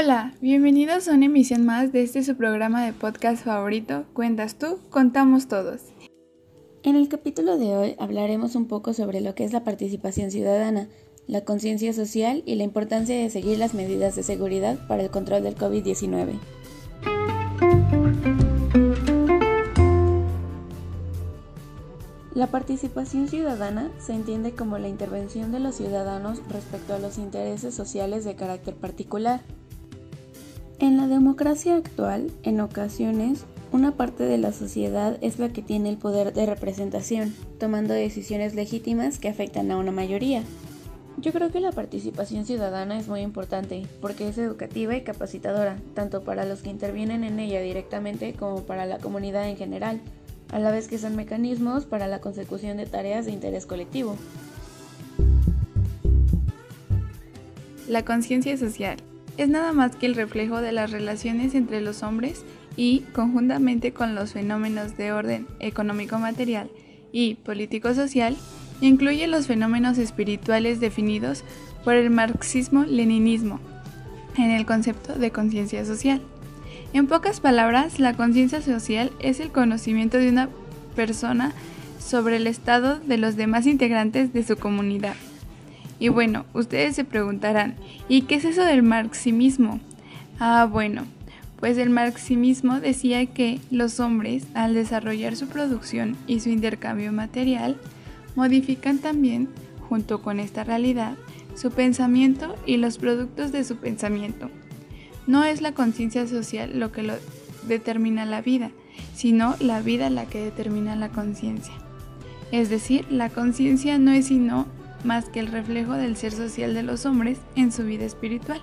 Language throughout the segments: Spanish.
Hola, bienvenidos a una emisión más de este su programa de podcast favorito, Cuentas tú, contamos todos. En el capítulo de hoy hablaremos un poco sobre lo que es la participación ciudadana, la conciencia social y la importancia de seguir las medidas de seguridad para el control del COVID-19. La participación ciudadana se entiende como la intervención de los ciudadanos respecto a los intereses sociales de carácter particular en la democracia actual, en ocasiones, una parte de la sociedad es la que tiene el poder de representación, tomando decisiones legítimas que afectan a una mayoría. Yo creo que la participación ciudadana es muy importante porque es educativa y capacitadora, tanto para los que intervienen en ella directamente como para la comunidad en general, a la vez que son mecanismos para la consecución de tareas de interés colectivo. La conciencia social es nada más que el reflejo de las relaciones entre los hombres y, conjuntamente con los fenómenos de orden económico-material y político-social, incluye los fenómenos espirituales definidos por el marxismo-leninismo en el concepto de conciencia social. En pocas palabras, la conciencia social es el conocimiento de una persona sobre el estado de los demás integrantes de su comunidad. Y bueno, ustedes se preguntarán, ¿y qué es eso del marxismo? Ah, bueno, pues el marxismo decía que los hombres, al desarrollar su producción y su intercambio material, modifican también, junto con esta realidad, su pensamiento y los productos de su pensamiento. No es la conciencia social lo que lo determina la vida, sino la vida la que determina la conciencia. Es decir, la conciencia no es sino más que el reflejo del ser social de los hombres en su vida espiritual.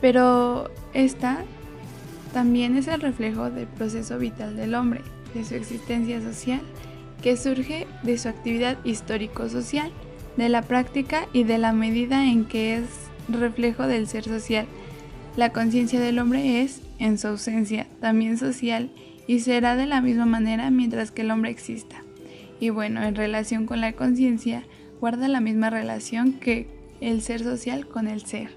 Pero esta también es el reflejo del proceso vital del hombre, de su existencia social, que surge de su actividad histórico-social, de la práctica y de la medida en que es reflejo del ser social. La conciencia del hombre es, en su ausencia, también social y será de la misma manera mientras que el hombre exista y bueno, en relación con la conciencia, guarda la misma relación que el ser social con el ser.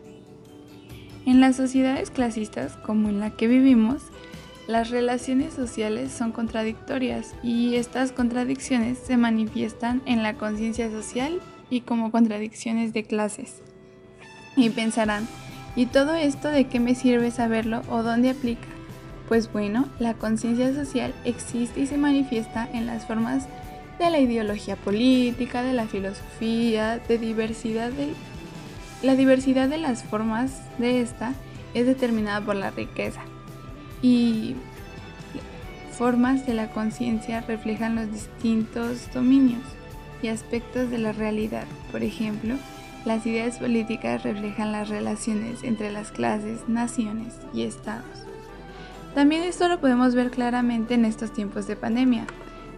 En las sociedades clasistas como en la que vivimos, las relaciones sociales son contradictorias y estas contradicciones se manifiestan en la conciencia social y como contradicciones de clases. Y pensarán, ¿y todo esto de qué me sirve saberlo o dónde aplica? Pues bueno, la conciencia social existe y se manifiesta en las formas de la ideología política, de la filosofía, de diversidad de la diversidad de las formas de esta es determinada por la riqueza y formas de la conciencia reflejan los distintos dominios y aspectos de la realidad. Por ejemplo, las ideas políticas reflejan las relaciones entre las clases, naciones y estados. También esto lo podemos ver claramente en estos tiempos de pandemia,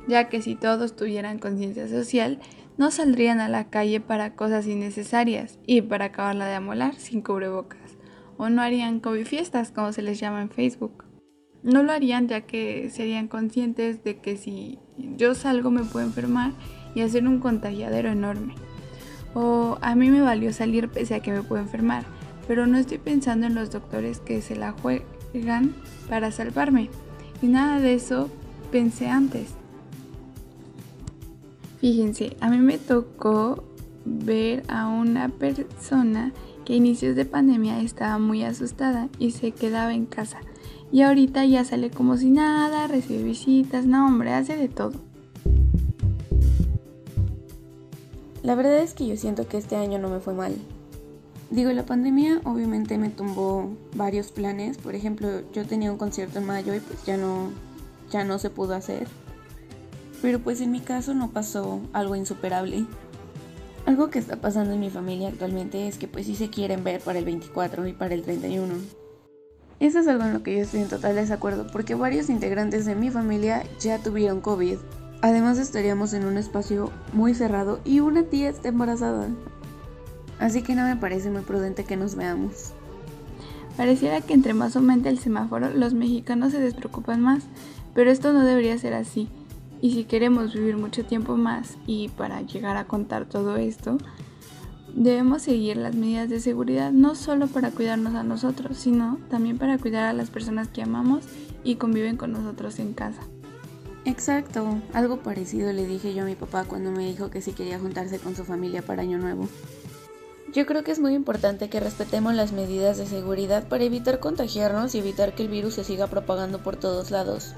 ya que si todos tuvieran conciencia social, no saldrían a la calle para cosas innecesarias y para acabarla de amolar sin cubrebocas, o no harían COVID fiestas como se les llama en Facebook. No lo harían ya que serían conscientes de que si yo salgo me puedo enfermar y hacer un contagiadero enorme. O a mí me valió salir pese a que me puedo enfermar, pero no estoy pensando en los doctores que se la juegan para salvarme. Y nada de eso pensé antes. Fíjense, a mí me tocó ver a una persona que a inicios de pandemia estaba muy asustada y se quedaba en casa. Y ahorita ya sale como si nada, recibe visitas, no hombre, hace de todo. La verdad es que yo siento que este año no me fue mal. Digo, la pandemia obviamente me tumbó varios planes. Por ejemplo, yo tenía un concierto en mayo y pues ya no, ya no se pudo hacer. Pero pues en mi caso no pasó algo insuperable. Algo que está pasando en mi familia actualmente es que pues sí se quieren ver para el 24 y para el 31. Eso es algo en lo que yo estoy en total desacuerdo porque varios integrantes de mi familia ya tuvieron COVID. Además estaríamos en un espacio muy cerrado y una tía está embarazada. Así que no me parece muy prudente que nos veamos. Pareciera que entre más aumenta el semáforo, los mexicanos se despreocupan más, pero esto no debería ser así. Y si queremos vivir mucho tiempo más y para llegar a contar todo esto, Debemos seguir las medidas de seguridad no solo para cuidarnos a nosotros, sino también para cuidar a las personas que amamos y conviven con nosotros en casa. Exacto, algo parecido le dije yo a mi papá cuando me dijo que sí quería juntarse con su familia para Año Nuevo. Yo creo que es muy importante que respetemos las medidas de seguridad para evitar contagiarnos y evitar que el virus se siga propagando por todos lados.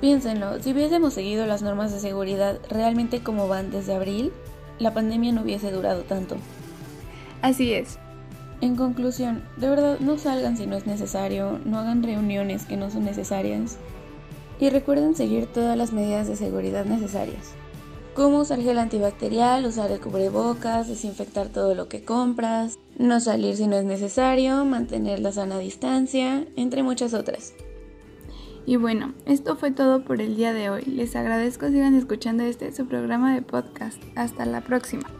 Piénsenlo, si hubiésemos seguido las normas de seguridad realmente como van desde abril, la pandemia no hubiese durado tanto. Así es. En conclusión, de verdad no salgan si no es necesario, no hagan reuniones que no son necesarias y recuerden seguir todas las medidas de seguridad necesarias. Como usar gel antibacterial, usar el cubrebocas, desinfectar todo lo que compras, no salir si no es necesario, mantener la sana distancia, entre muchas otras. Y bueno, esto fue todo por el día de hoy. Les agradezco sigan escuchando este su programa de podcast. Hasta la próxima.